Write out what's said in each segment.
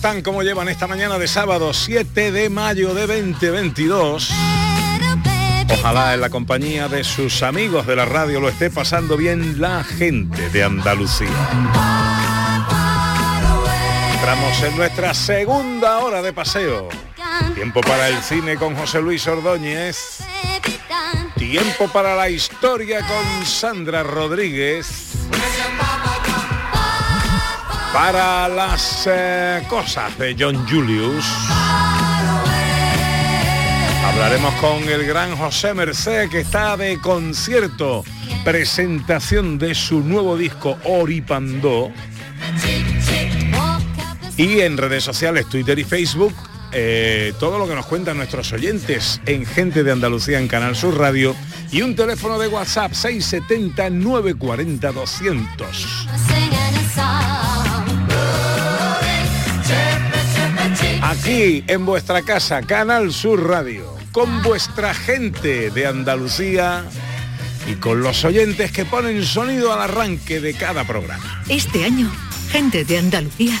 Están? ¿Cómo llevan esta mañana de sábado 7 de mayo de 2022? Ojalá en la compañía de sus amigos de la radio lo esté pasando bien la gente de Andalucía. Entramos en nuestra segunda hora de paseo. Tiempo para el cine con José Luis Ordóñez. Tiempo para la historia con Sandra Rodríguez. Para las eh, cosas de John Julius. Hablaremos con el gran José Merced que está de concierto. Presentación de su nuevo disco Oripandó. Y en redes sociales, Twitter y Facebook, eh, todo lo que nos cuentan nuestros oyentes en Gente de Andalucía en Canal Sur Radio y un teléfono de WhatsApp 670 940 200. Aquí en vuestra casa, Canal Sur Radio, con vuestra gente de Andalucía y con los oyentes que ponen sonido al arranque de cada programa. Este año, gente de Andalucía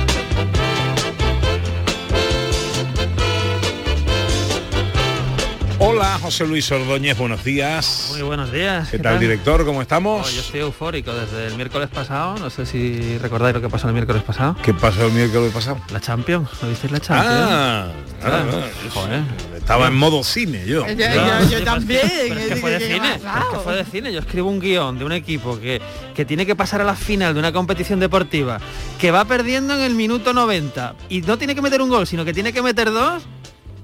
Hola, José Luis Ordóñez, buenos días. Muy buenos días. ¿Qué tal, director? ¿Cómo Oh, estamos? yo estoy eufórico desde el miércoles pasado. No sé si recordáis lo que pasó el miércoles pasado. ¿Qué pasó el miércoles pasado? La Champions. ¿Lo visteis la Champions? Ah, ah, Ah, joder. estaba en modo cine yo. Yo- Claro, yo- también, Pero es que fue de cine. es que fue de cine. Yo escribo un guion de un equipo que, que tiene que pasar a la final de una competición deportiva, que va perdiendo en el minuto 90 y no tiene que meter un gol, sino que tiene que meter dos.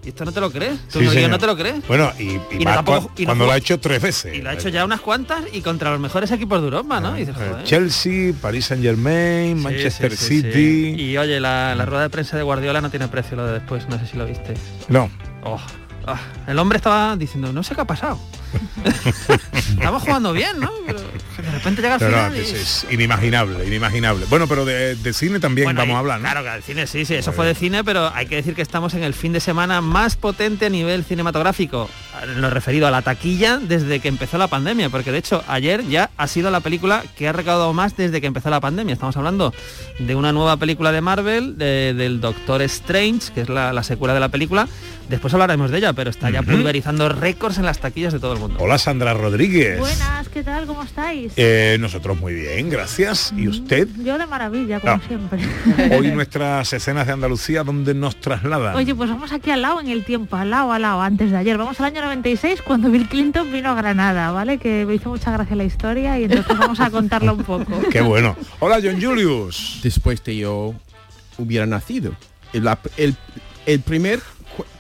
Y esto no te lo crees. Tú Sí, no te lo crees. Bueno, y, y Y no más tampoco- cua- y no cuando jugó- lo ha hecho tres veces. Y lo ha hecho ya unas cuantas y contra los mejores equipos de Europa, ¿no? Y dices, Eh, joder. Chelsea, Paris Saint Germain, Sí, Manchester sí, City. Y oye, la, la rueda de prensa de Guardiola no tiene precio lo de después, no sé si lo viste. No, Oh, ah, el hombre estaba diciendo, no sé qué ha pasado. Estamos jugando bien, ¿no? Pero de repente llega al no, final y- es, inimaginable, inimaginable. Bueno, pero de, de cine también Bueno, vamos y- a hablar, ¿no? Claro, que el cine sí, sí, eso fue de cine, pero hay que decir que estamos en el fin de semana más potente a nivel cinematográfico, lo referido a la taquilla desde que empezó la pandemia, porque de hecho ayer ya ha sido la película que ha recaudado más desde que empezó la pandemia. Estamos hablando de una nueva película de Marvel, de- del Doctor Strange, que es la, la secuela de la película. Después hablaremos de ella, pero está ya pulverizando récords en las taquillas de todo el mundo. Hola Sandra Rodríguez. Buenas, ¿qué tal? ¿Cómo estáis? Eh, nosotros muy bien, gracias. ¿Y usted? Yo de maravilla, como Ah. siempre. Hoy nuestras escenas de Andalucía, ¿dónde nos trasladan? Oye, pues vamos aquí al lado en el tiempo, al lado, al lado, antes de ayer. Vamos al año 96 cuando Bill Clinton vino a Granada, ¿vale? Que me hizo mucha gracia la historia y entonces vamos a contarla un poco. Qué bueno. Hola John Julius. Después de yo hubiera nacido. El, el- el primer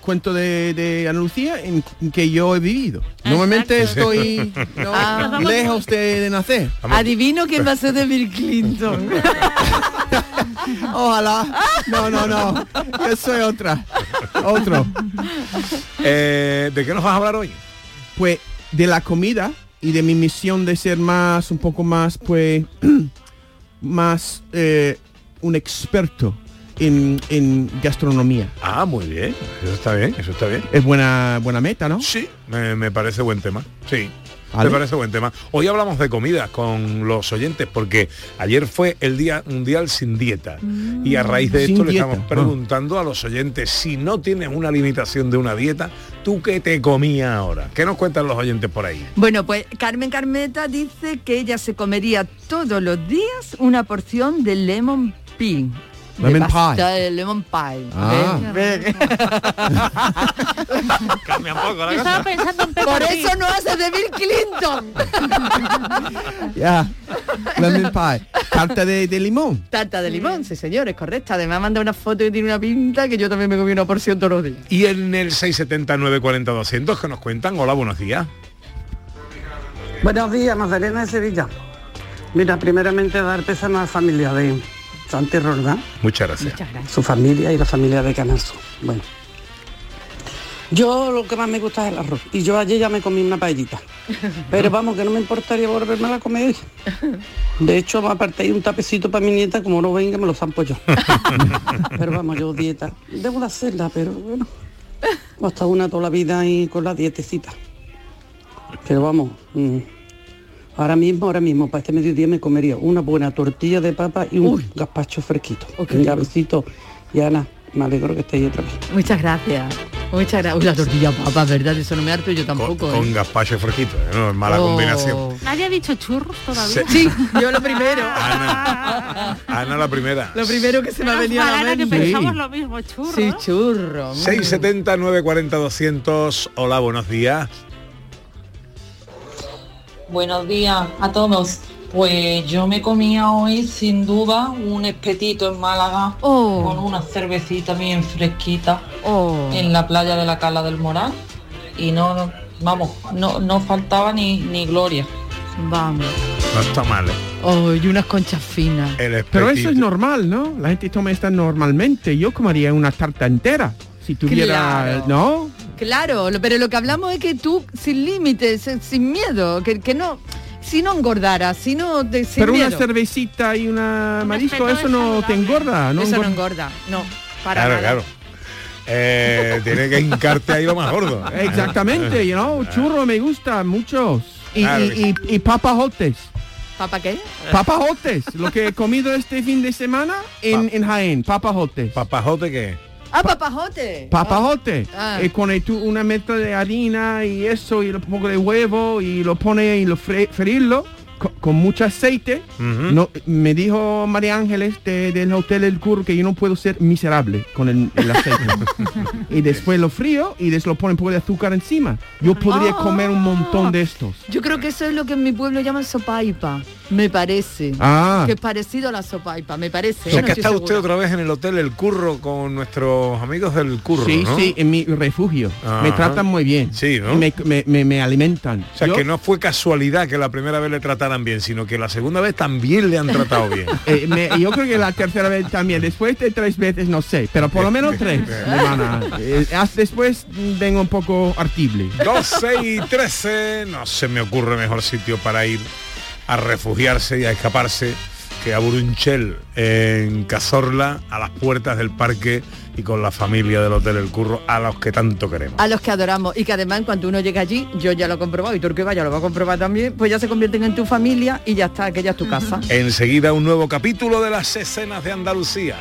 cu- cuento de, de Andalucía en, en que yo he vivido. Normalmente Exacto. estoy ¿no? Ah. lejos de, de nacer. Adivino quién va a ser de Bill Clinton. Ojalá. No, no, no. Yo soy otra. Otro. Eh, ¿De qué nos vas a hablar hoy? Pues de la comida y de mi misión de ser más, un poco más, pues, más eh, un experto en, en gastronomía. Ah, muy bien. Eso está bien, eso está bien. Es buena, buena meta, ¿no? Sí, me, me parece buen tema. Sí. Me parece buen tema. Hoy hablamos de comida con los oyentes porque ayer fue el Día Mundial sin dieta y a raíz de esto le estamos ah. preguntando a los oyentes si no tienes una limitación de una dieta, ¿tú qué te comías ahora? ¿Qué nos cuentan los oyentes por ahí? Bueno, pues Carmen Carmeta dice que ella se comería todos los días una porción de lemon pie. De Lemon pie. de lemon pie. Ah. Ven, ven. Cambia un poco la Yo estaba cosa. pensando en Por Pig. eso no hace de Bill Clinton. Ya. Lemon pie. Tarta de, de limón. Tarta de limón, sí señor, es correcta. Además manda una foto y tiene una pinta que yo también me comí una porción todos los días. Y en el 679 40 200 que nos cuentan, hola, buenos días. Buenos días, Magdalena de Sevilla. Mira, primeramente dar pésame a la familia de Santi Roldán, Muchas gracias. Muchas gracias. su familia y la familia de Canazo. Bueno. Yo lo que más me gusta es el arroz. Y yo ayer ya me comí una paellita. Pero vamos, que no me importaría volverme a comer hoy. De hecho, me aparté ahí un tapecito para mi nieta, como no venga, me lo zampo yo. Pero vamos, yo dieta. Debo de hacerla, pero bueno. Hasta una toda la vida y con la dietecita. Pero vamos, mm, ahora mismo, ahora mismo, para este mediodía me comería una buena tortilla de papa y un gazpacho fresquito. Venga, besito. Y Ana, me alegro que estéis otra vez. Muchas gracias. Muchas gracias. Uy, la tortilla papa, ¿verdad? Eso no me harto yo Con, tampoco. con ¿eh? gazpacho fresquito, ¿eh? no es mala Oh. combinación. Nadie ha dicho churros todavía. Sí, yo lo primero. Ana, Ana la primera. Lo primero que se me ha venido a la Ana, que mente. pensamos lo mismo, churros. Sí, churro. mm. 670 940 200. Hola, buenos días. Buenos días a todos. Pues yo me comía hoy sin duda un espetito en Málaga Oh. con una cervecita bien fresquita Oh. en la playa de la Cala del Moral y no, no- vamos, no, no faltaba ni, ni gloria. Vamos. No está mal, ¿eh? Oh, y unas conchas finas. El Pero eso es normal, ¿no? La gente toma esto normalmente. Yo comería una tarta entera. Si tuviera... Claro. ¿No? Claro, pero lo que hablamos es que tú sin límites, eh, sin miedo, que, que no, si no engordaras, si no te, sin Pero una cervecita y una marisco, eso es no te engorda. No Eso no engorda. engorda, no, para Claro, nada. claro. Eh, tiene que hincarte ahí lo más gordo. Exactamente, you know, churro me gusta, muchos. Y, Claro y, que y, y papajotes. ¿Papa qué? Papajotes, lo que he comido este fin de semana en, en Jaén, papajotes. ¿Papajote qué? Ah, papajote. Papajote, Ah. eh, con el- tú una mezcla de harina y eso y un poco de huevo y lo pone y lo fre- co- con, mucho aceite. No, me dijo María Ángeles de- del Hotel El Curro que yo no puedo ser miserable con el, el aceite. y después lo frío y después lo pone un poco de azúcar encima. Yo podría Ah. comer un montón de estos. Yo creo que eso es lo que en mi pueblo llaman sopaipa, me parece. Ah. Que es parecido a la sopaipa, me parece. O sea no que estoy está usted segura. otra vez en el hotel El Curro con nuestros amigos del Curro, Sí, ¿no? sí, en mi refugio. Me tratan muy bien. Sí, ¿no? Y me, me- me- me alimentan. O sea Yo- que no fue casualidad que la primera vez le trataran bien, sino que la segunda vez también le han tratado bien. Eh, me- yo creo que la tercera vez también, después de tres veces no sé, pero por lo menos tres. Eh, después vengo un poco artible. 12 y 13, no se me ocurre mejor sitio para ir a refugiarse y a escaparse que a Burunchel, en Cazorla, a las puertas del parque y con la familia del Hotel El Curro, a los que tanto queremos. A los que adoramos y que además cuando uno llega allí, yo ya lo he comprobado y tú que vaya lo va a comprobar también, pues ya se convierten en tu familia y ya está, aquella es tu casa. Enseguida un nuevo capítulo de las escenas de Andalucía.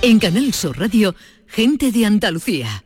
En Canal Sur Radio, gente de Andalucía,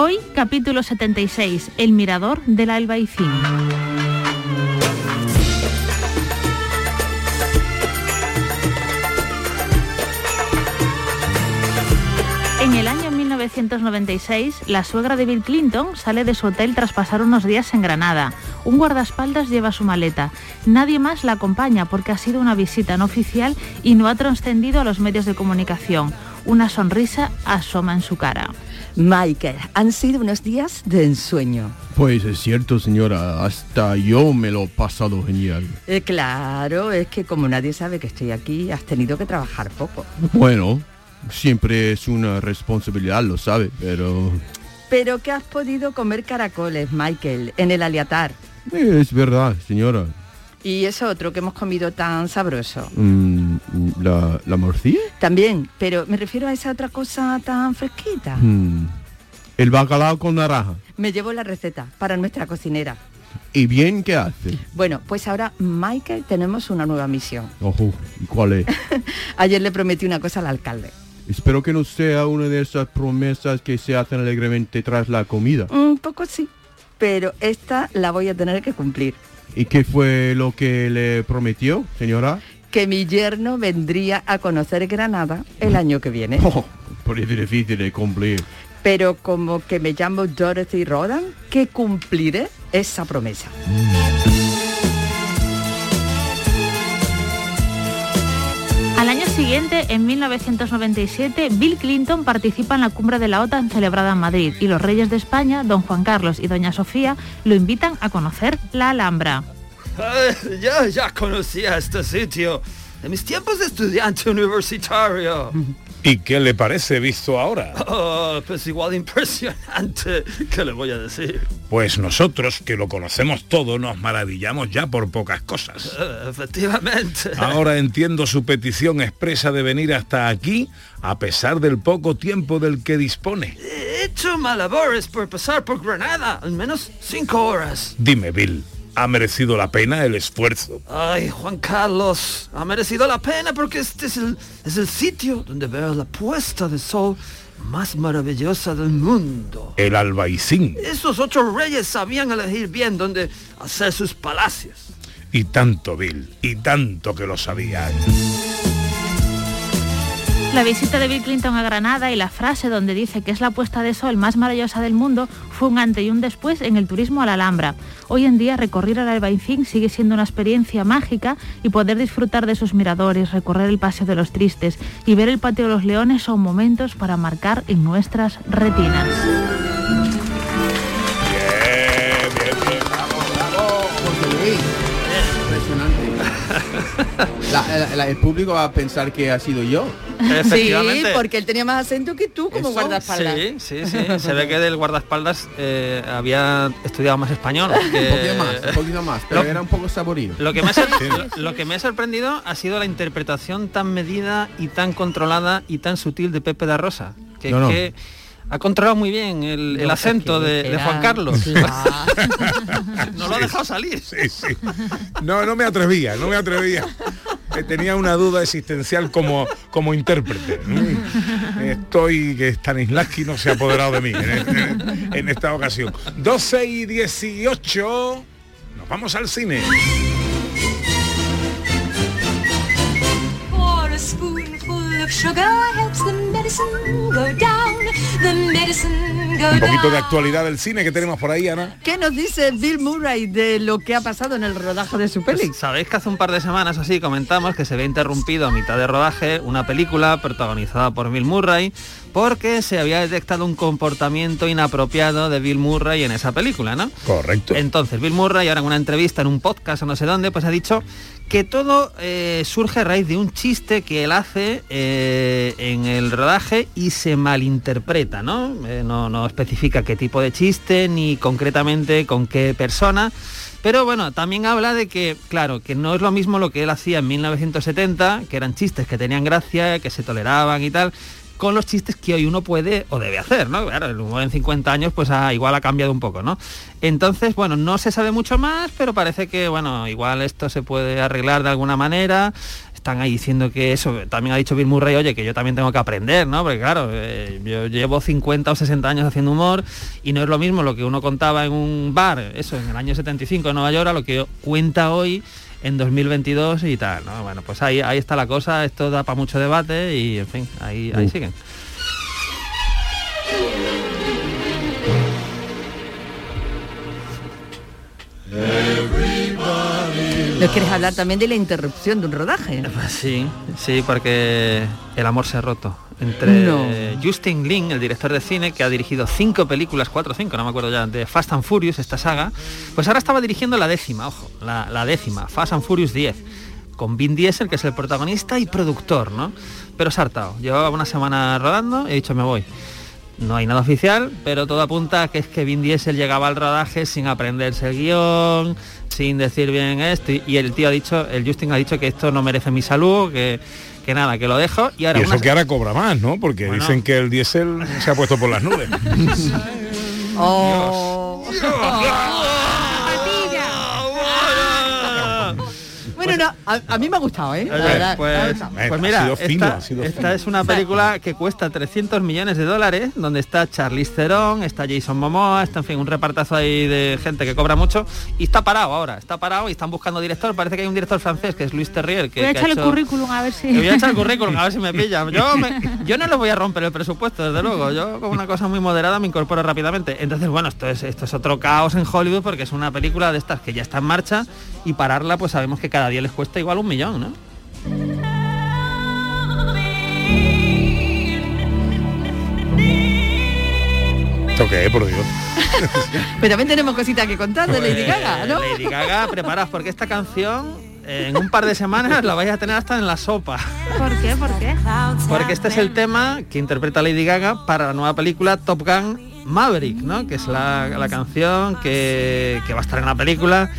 Hoy, capítulo 76, El Mirador del Albaicín. En el año 1996, la suegra de Bill Clinton sale de su hotel tras pasar unos días en Granada. Un guardaespaldas lleva su maleta. Nadie más la acompaña porque ha sido una visita no oficial y no ha trascendido a los medios de comunicación. Una sonrisa asoma en su cara. Michael, han sido unos días de ensueño. Pues es cierto, señora, hasta yo me lo he pasado genial. Eh, claro, es que como nadie sabe que estoy aquí, has tenido que trabajar poco. Bueno, siempre es una responsabilidad, lo sabe, pero... Pero que has podido comer caracoles, Michael, en el aliatar. Es verdad, señora. Y eso otro que hemos comido tan sabroso. Mm, ¿La, la morcilla? También, pero me refiero a esa otra cosa tan fresquita. Mm, El bacalao con naranja. Me llevo la receta para nuestra cocinera. ¿Y bien qué hace? Bueno, pues ahora, Michael, tenemos una nueva misión. Ojo, ¿y cuál es? Ayer le prometí una cosa al alcalde. Espero que no sea una de esas promesas que se hacen alegremente tras la comida. Un poco sí, pero esta la voy a tener que cumplir. ¿Y qué fue lo que le prometió, señora? Que mi yerno vendría a conocer Granada el año que viene. Oh, parece difícil de cumplir. Pero como que me llamo Dorothy Rodan, que cumpliré esa promesa. Al siguiente, en 1997, Bill Clinton participa en la cumbre de la OTAN celebrada en Madrid y los reyes de España, don Juan Carlos y doña Sofía, lo invitan a conocer la Alhambra. Eh, ya, ya conocía este sitio. De mis tiempos de estudiante universitario. ¿Y qué le parece visto ahora? Oh, pues igual impresionante. ¿Qué le voy a decir? Pues nosotros, que lo conocemos todo, nos maravillamos ya por pocas cosas. Eh, efectivamente. Ahora entiendo su petición expresa de venir hasta aquí, a pesar del poco tiempo del que dispone. He hecho malabores por pasar por Granada, al menos cinco horas. Dime, Bill, ¿ha merecido la pena el esfuerzo? Ay, Juan Carlos, ha merecido la pena porque este es el, es el sitio donde veo la puesta de sol más maravillosa del mundo. El albaicín. Esos ocho reyes sabían elegir bien dónde hacer sus palacios. Y tanto, Bill, y tanto que lo sabían. La visita de Bill Clinton a Granada y la frase donde dice que es la puesta de sol más maravillosa del mundo fue un antes y un después en el turismo a la Alhambra. Hoy en día recorrer al Albaicín sigue siendo una experiencia mágica y poder disfrutar de sus miradores, recorrer el Paseo de los Tristes y ver el Patio de los Leones son momentos para marcar en nuestras retinas. Impresionante. La- la- la- el público va a pensar que ha sido yo. Sí, porque él tenía más acento que tú como guardaespaldas. Sí, sí, sí. Se ve que del guardaespaldas eh, había estudiado más español. que- Un poquito más, un poquito más, pero Lo- era un poco saborío. Lo que, me ha, lo- lo que me ha sorprendido ha sido la interpretación tan medida y tan controlada y tan sutil de Pepe da Rosa. Que, No, no. que ha controlado muy bien el, acento es que de, Juan Carlos. Claro. no lo ha dejado salir. Sí, sí. No, no me atrevía, no me atrevía. Tenía una duda existencial como, como intérprete. Estoy que Stanislavski no se ha apoderado de mí en, esta ocasión. 12 y 18. Nos vamos al cine. Un poquito de actualidad del cine que tenemos por ahí, Ana. ¿Qué nos dice Bill Murray de lo que ha pasado en el rodaje de su peli? Pues, Sabéis que hace un par de semanas así comentamos que se había interrumpido a mitad de rodaje una película protagonizada por Bill Murray porque se había detectado un comportamiento inapropiado de Bill Murray en esa película, ¿no? Correcto. Entonces Bill Murray ahora en una entrevista en un podcast o no sé dónde, pues ha dicho que todo eh, surge a raíz de un chiste que él hace eh, en el rodaje y se malinterpreta, ¿no? Eh, no, no especifica qué tipo de chiste ni concretamente con qué persona. Pero bueno, también habla de que, claro, que no es lo mismo lo que él hacía en 1970, que eran chistes que tenían gracia, que se toleraban y tal, con los chistes que hoy uno puede o debe hacer, ¿no? Claro, el humor en 50 años pues ha, igual ha cambiado un poco, ¿no? Entonces, bueno, no se sabe mucho más, pero parece que, bueno, igual esto se puede arreglar de alguna manera. Están ahí diciendo que eso, también ha dicho Bill Murray, oye, que yo también tengo que aprender, ¿no? Porque claro, eh, yo llevo 50 o 60 años haciendo humor y no es lo mismo lo que uno contaba en un bar, eso, en el año 75 en Nueva York, a lo que cuenta hoy en 2022 y tal, ¿no? Bueno, pues ahí, ahí está la cosa, esto da para mucho debate y, en fin, ahí, ahí Uh. siguen. ¿No quieres hablar también de la interrupción de un rodaje? Sí, sí, porque el amor se ha roto entre No. Justin Lin, el director de cine, que ha dirigido cinco películas, cuatro o cinco, no me acuerdo ya, de Fast and Furious, esta saga, pues ahora estaba dirigiendo la décima, ojo, la, la décima, Fast and Furious 10, con Vin Diesel, que es el protagonista y productor, ¿no? Pero se ha hartado. Llevaba una semana rodando y he dicho, me voy. No hay nada oficial, pero todo apunta a que es que Vin Diesel llegaba al rodaje sin aprenderse el guion, sin decir bien esto, y- y el tío ha dicho, el Justin ha dicho que esto no merece mi salud, que, que nada, que lo dejo, y ahora Y eso una- que ahora cobra más, ¿no? Porque Bueno. dicen que el diésel se ha puesto por las nubes. Oh. Bueno, no, a, a mí me ha gustado, ¿eh? La Oye, verdad, pues, pues mira, sido fino, esta, ha sido esta fino. es una película que cuesta 300 millones de dólares, donde está Charlize Theron, está Jason Momoa, está en fin un repartazo ahí de gente que cobra mucho y está parado ahora, está parado y están buscando director. Parece que hay un director francés que es Luis Terrier que, Voy a que ha echar el currículum a ver si... Le voy a echar el currículum a ver si me pillan. Yo, me- yo no les voy a romper el presupuesto, desde luego. Yo con una cosa muy moderada me incorporo rápidamente. Entonces, bueno, esto es, esto es otro caos en Hollywood porque es una película de estas que ya está en marcha y pararla pues sabemos que cada día les cuesta igual un millón, ¿no? ¿Esto qué es, por Dios? Pero también tenemos cositas que contar de Lady Pues, Gaga, ¿no? Lady Gaga, preparaos porque esta canción en un par de semanas la vais a tener hasta en la sopa. ¿Por qué? ¿Por qué? Porque este es el tema que interpreta Lady Gaga para la nueva película Top Gun Maverick, ¿no? Que es la, la canción que, que va a estar en la película.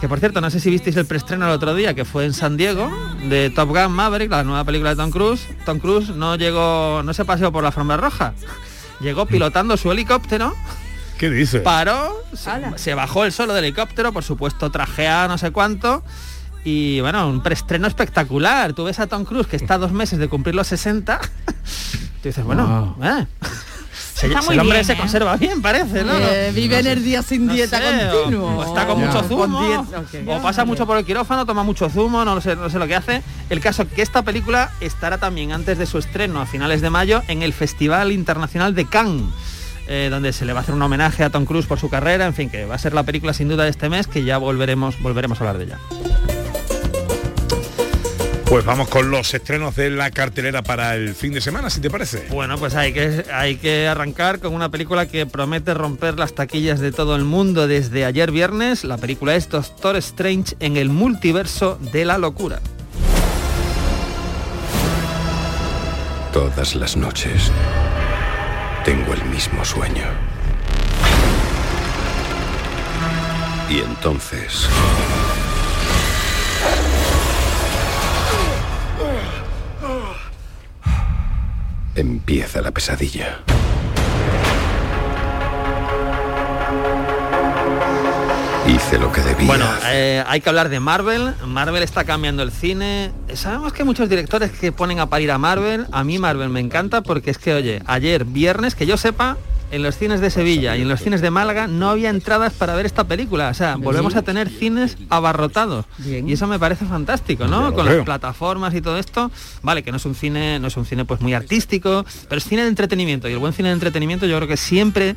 Que por cierto, no sé si visteis el preestreno el otro día, que fue en San Diego, de Top Gun Maverick, la nueva película de Tom Cruise. Tom Cruise no llegó, no se paseó por la alfombra roja. Llegó pilotando su helicóptero, ¿Qué dice? paró, se, se bajó el solo del helicóptero, por supuesto trajeado no sé cuánto. Y bueno, un preestreno espectacular. Tú ves a Tom Cruise que está a dos meses de cumplir los 60. Tú dices, bueno, eh, se- Está muy el hombre bien, se ¿eh? conserva bien, parece, ¿no? Eh, vive en el día sin No dieta sé, continuo. O, está con mucho zumo, o pasa mucho por el quirófano, toma mucho zumo, no sé, no sé lo que hace. El caso que esta película estará también antes de su estreno a finales de mayo en el Festival Internacional de Cannes. eh, donde se le va a hacer un homenaje a Tom Cruise por su carrera, en fin, que va a ser la película sin duda de este mes, que ya volveremos, volveremos a hablar de ella. Pues vamos con los estrenos de la cartelera para el fin de semana, si te parece. Bueno, pues hay que, hay que arrancar con una película que promete romper las taquillas de todo el mundo desde ayer viernes. La película es Doctor Strange en el multiverso de la locura. Todas las noches tengo el mismo sueño. Y entonces... Empieza la pesadilla. Hice lo que debía. Bueno, eh, hay que hablar de Marvel. Marvel está cambiando el cine. Sabemos que hay muchos directores que ponen a parir a Marvel. A mí Marvel me encanta porque es que, oye, ayer viernes, que yo sepa, en los cines de Sevilla y en los cines de Málaga no había entradas para ver esta película. O sea, volvemos a tener cines abarrotados. Y eso me parece fantástico, ¿no? Con las plataformas y todo esto. Vale, que no es un cine, no es un cine pues muy artístico, pero es cine de entretenimiento. Y el buen cine de entretenimiento yo creo que siempre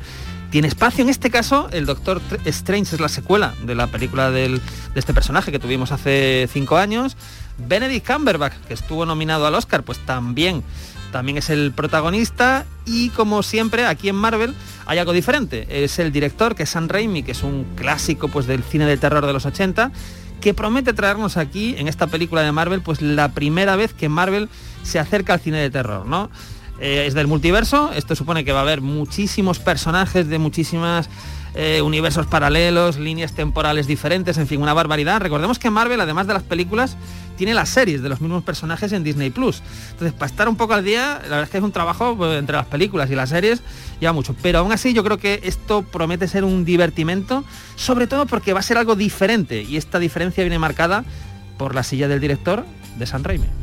tiene espacio. En este caso, el Doctor Strange es la secuela de la película de este personaje que tuvimos hace cinco años. Benedict Cumberbatch, que estuvo nominado al Oscar, pues también también es el protagonista y como siempre aquí en Marvel hay algo diferente. Es el director que es Sam Raimi, que es un clásico pues del cine de terror de los 80, que promete traernos aquí en esta película de Marvel pues la primera vez que Marvel se acerca al cine de terror, ¿no? Eh, es del multiverso, esto supone que va a haber muchísimos personajes de muchísimas eh, universos paralelos, líneas temporales diferentes, en fin, una barbaridad. Recordemos que Marvel, además de las películas, tiene las series de los mismos personajes en Disney Plus. Entonces, para estar un poco al día, la verdad es que es un trabajo pues, entre las películas y las series, ya mucho. Pero aún así yo creo que esto promete ser un divertimento, sobre todo porque va a ser algo diferente. Y esta diferencia viene marcada por la silla del director de San Raimi.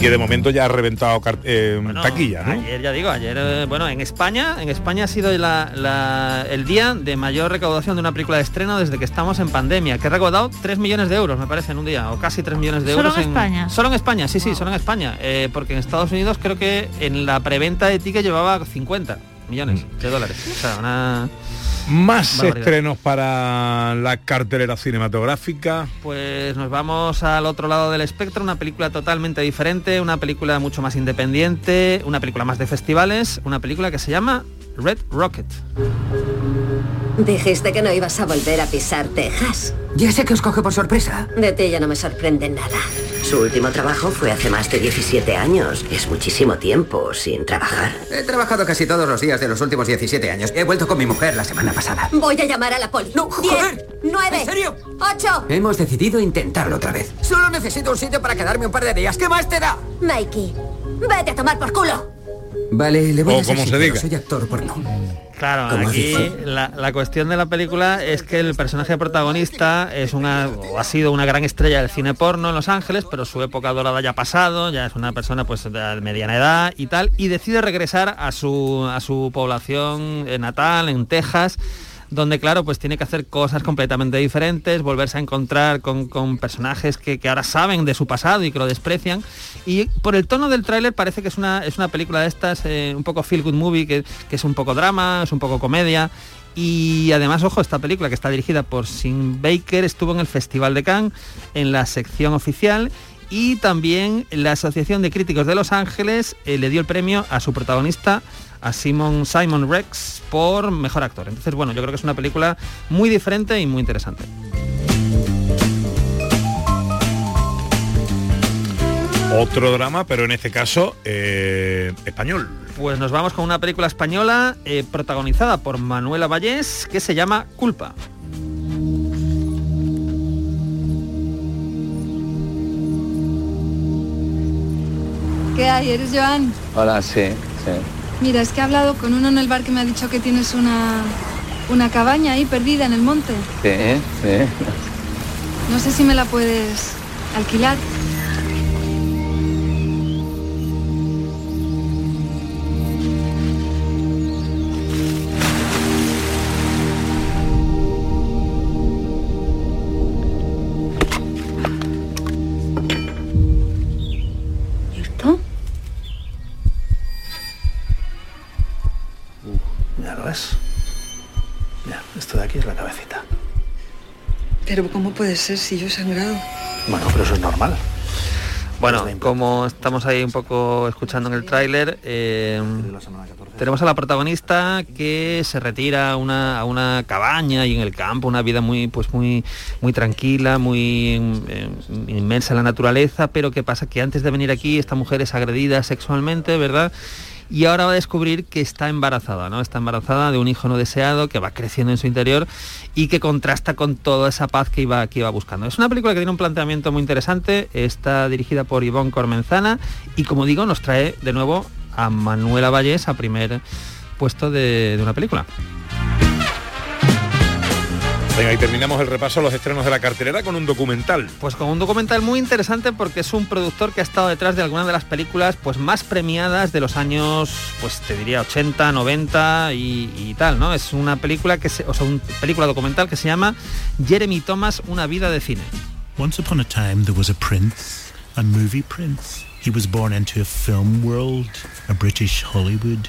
Que de momento ya ha reventado eh, taquilla, ¿no? Ayer, ya digo, ayer, eh, bueno, en España, en España ha sido el día de mayor recaudación de una película de estreno desde que estamos en pandemia, que ha recaudado 3 millones de euros, me parece, en un día, o casi 3 millones de euros. ¿Solo en, España? Solo en España, sí, sí, solo en España. Eh, porque en Estados Unidos creo que en la preventa de ticket llevaba 50 millones mm. de dólares. O sea, una... Más estrenos para la cartelera cinematográfica. Pues nos vamos al otro lado del espectro, una película totalmente diferente, una película mucho más independiente, una película más de festivales, una película que se llama Red Rocket. Dijiste que no ibas a volver a pisar Texas. Ya sé que os coge por sorpresa. De ti ya no me sorprende nada. Su último trabajo fue hace más de 17 años. Es muchísimo tiempo sin trabajar. He trabajado casi todos los días de los últimos 17 años. He vuelto con mi mujer la semana pasada. Voy a llamar a la poli. ¡No, joder! ¡Nueve! ¿En serio? ¡Ocho! Hemos decidido intentarlo otra vez. Solo necesito un sitio para quedarme un par de días. ¿Qué más te da? Mikey, vete a tomar por culo. Vale, le voy o a decir como se diga. soy actor porno. Claro, aquí la, la, cuestión de la película es que el personaje protagonista es una, o ha sido una gran estrella del cine porno en Los Ángeles, pero su época dorada ya ha pasado, ya es una persona pues de mediana edad y tal, y decide regresar a su, a su población natal, en Texas, donde claro, pues tiene que hacer cosas completamente diferentes, volverse a encontrar con, personajes que, ahora saben de su pasado y que lo desprecian. Y por el tono del tráiler parece que es una, es una película de estas, eh, un poco feel good movie, que, que es un poco drama, es un poco comedia. Y además, ojo, esta película que está dirigida por Sin Baker estuvo en el Festival de Cannes, en la sección oficial, y también la Asociación de Críticos de Los Ángeles eh, le dio el premio a su protagonista, a Simon, Simon Rex, por mejor actor. Entonces, bueno, yo creo que es una película muy diferente y muy interesante. Otro drama, pero en este caso eh, español. Pues nos vamos con una película española eh, protagonizada por Manuela Vallés que se llama Culpa. ¿Qué hay? ¿Eres Joan? Hola, sí, sí. Mira, es que he hablado con uno en el bar que me ha dicho que tienes una, una cabaña ahí perdida en el monte. Sí, sí. No sé si me la puedes alquilar. Puede ser si yo he sangrado? Bueno, pero eso es normal. Bueno, como estamos ahí un poco escuchando en el tráiler, eh, tenemos a la protagonista que se retira a una, a una cabaña y en el campo, una vida muy, pues muy, muy tranquila, muy eh, inmensa en la naturaleza, pero ¿qué pasa? Que antes de venir aquí esta mujer es agredida sexualmente, ¿verdad? Y ahora va a descubrir que está embarazada, ¿no? Está embarazada de un hijo no deseado que va creciendo en su interior y que contrasta con toda esa paz que iba, que iba buscando. Es una película que tiene un planteamiento muy interesante, está dirigida por Ivonne Cormenzana y como digo nos trae de nuevo a Manuela Vallés a primer puesto de, de una película. Venga, y terminamos el repaso a los estrenos de la cartelera con un documental. Pues con un documental muy interesante porque es un productor que ha estado detrás de algunas de las películas pues más premiadas de los años, pues te diría 80, 90 y, y tal, ¿no? Es una película que se, o sea, una película documental que se llama Jeremy Thomas, una vida de cine. Once upon a time there was a prince, a movie prince. He was born into a film world, a British Hollywood.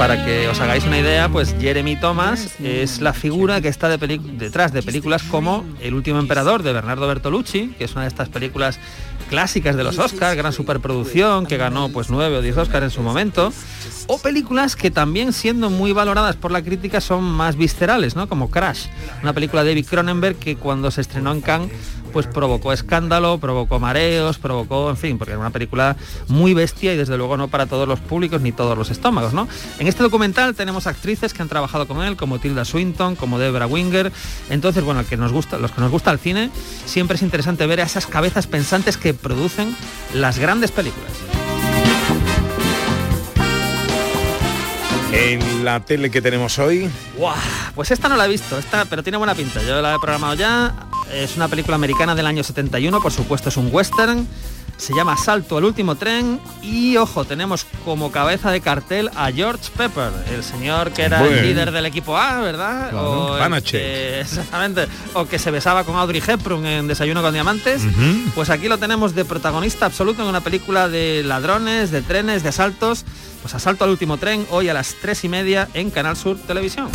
Para que os hagáis una idea, pues Jeremy Thomas es la figura que está de detrás de películas como El último emperador de Bernardo Bertolucci, que es una de estas películas clásicas de los Oscars, gran superproducción, que ganó pues nueve o diez Oscars en su momento, o películas que también siendo muy valoradas por la crítica son más viscerales, ¿no? Como Crash, una película de David Cronenberg que cuando se estrenó en Cannes pues provocó escándalo, provocó mareos, provocó, en fin, porque era una película muy bestia y desde luego no para todos los públicos ni todos los estómagos, ¿no? En este documental tenemos actrices que han trabajado con él, como Tilda Swinton, como Debra Winger. Entonces, bueno, que nos gusta, los que nos gusta el cine, siempre es interesante ver a esas cabezas pensantes que producen las grandes películas. En la tele que tenemos hoy, ¡Guau! Pues esta no la he visto, esta, pero tiene buena pinta. Yo la he programado ya. Es una película americana del año 71, por supuesto es un western. Se llama Salto al último tren y ojo, tenemos como cabeza de cartel a George Pepper, el señor que era Bueno. el líder del equipo A, ¿verdad? Claro, O que- exactamente. O que se besaba con Audrey Hepburn en Desayuno con Diamantes. Pues aquí lo tenemos de protagonista absoluto en una película de ladrones, de trenes, de asaltos. Pues asalto al último tren, hoy a las tres y media en Canal Sur Televisión.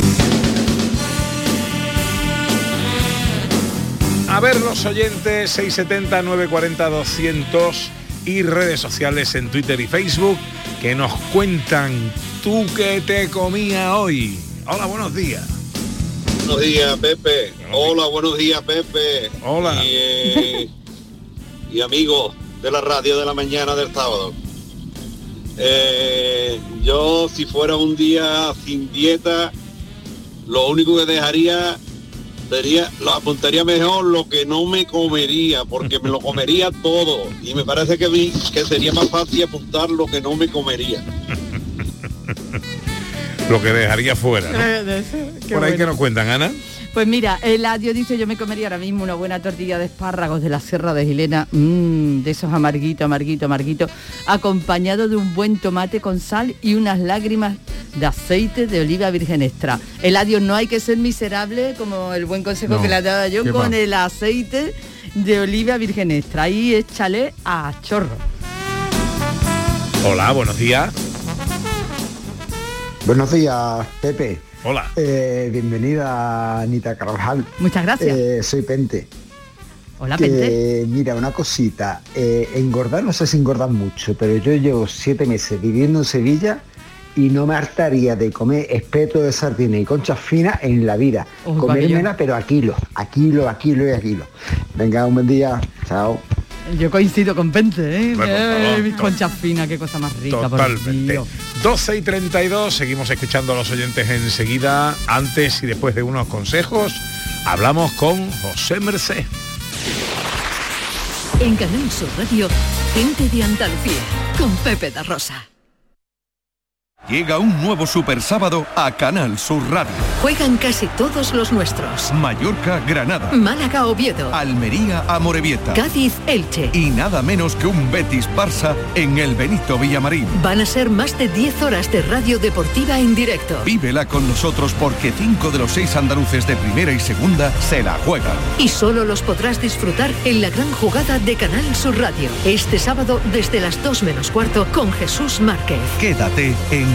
A ver los oyentes 670 940 200 y redes sociales en Twitter y Facebook que nos cuentan tú que te comía hoy. Hola, buenos días. Buenos días, Pepe. Hola, buenos días, Pepe. Hola. Y, eh, y amigos de la radio de la mañana del sábado. Eh, yo, si fuera un día sin dieta, lo único que dejaría sería, lo apuntaría mejor lo que no me comería, porque me lo comería todo. Y me parece que, vi- que sería más fácil apuntar lo que no me comería. Lo que dejaría fuera. ¿no? Por ahí que nos cuentan, Ana. Pues mira, Eladio dice, yo me comería ahora mismo una buena tortilla de espárragos de la Sierra de Gilena, mm, de esos amarguito, amarguito, amarguito, acompañado de un buen tomate con sal y unas lágrimas de aceite de oliva virgen extra. Eladio, no hay que ser miserable como el buen consejo No, que le ha dado yo ¿qué con va? el aceite de oliva virgen extra. Ahí échale a chorro. Hola, buenos días. Buenos días, Pepe. Hola. Eh, bienvenida Anita Carvajal. Muchas gracias. Eh, soy Pente. Hola, Que, Pente. Mira, una cosita. eh, engordar, no sé si engordar mucho, pero yo llevo siete meses viviendo en Sevilla y no me hartaría de comer espeto de sardina y conchas finas en la vida. Comérmela, pero a kilo, a kilo, a kilo y a kilo. Venga, un buen día. Chao. Yo coincido con Pente, ¿eh? Bueno, por Eh, mis to- conchas finas, qué cosa más rica, por Totalmente. Dios. 12 y 32, seguimos escuchando a los oyentes enseguida. Antes y después de unos consejos, hablamos con José Merced. En Canal Sur Radio, gente de Andalucía, con Pepe da Rosa. Llega un nuevo Super Sábado a Canal Sur Radio. Juegan casi todos los nuestros. Mallorca, Granada. Málaga, Oviedo. Almería, Amorebieta. Cádiz, Elche. Y nada menos que un Betis Barça en el Benito Villamarín. Van a ser más de 10 horas de radio deportiva en directo. Vívela con nosotros porque cinco de los seis andaluces de primera y segunda se la juegan. Y solo los podrás disfrutar en la gran jugada de Canal Sur Radio. Este sábado desde las 2 menos cuarto con Jesús Márquez. Quédate en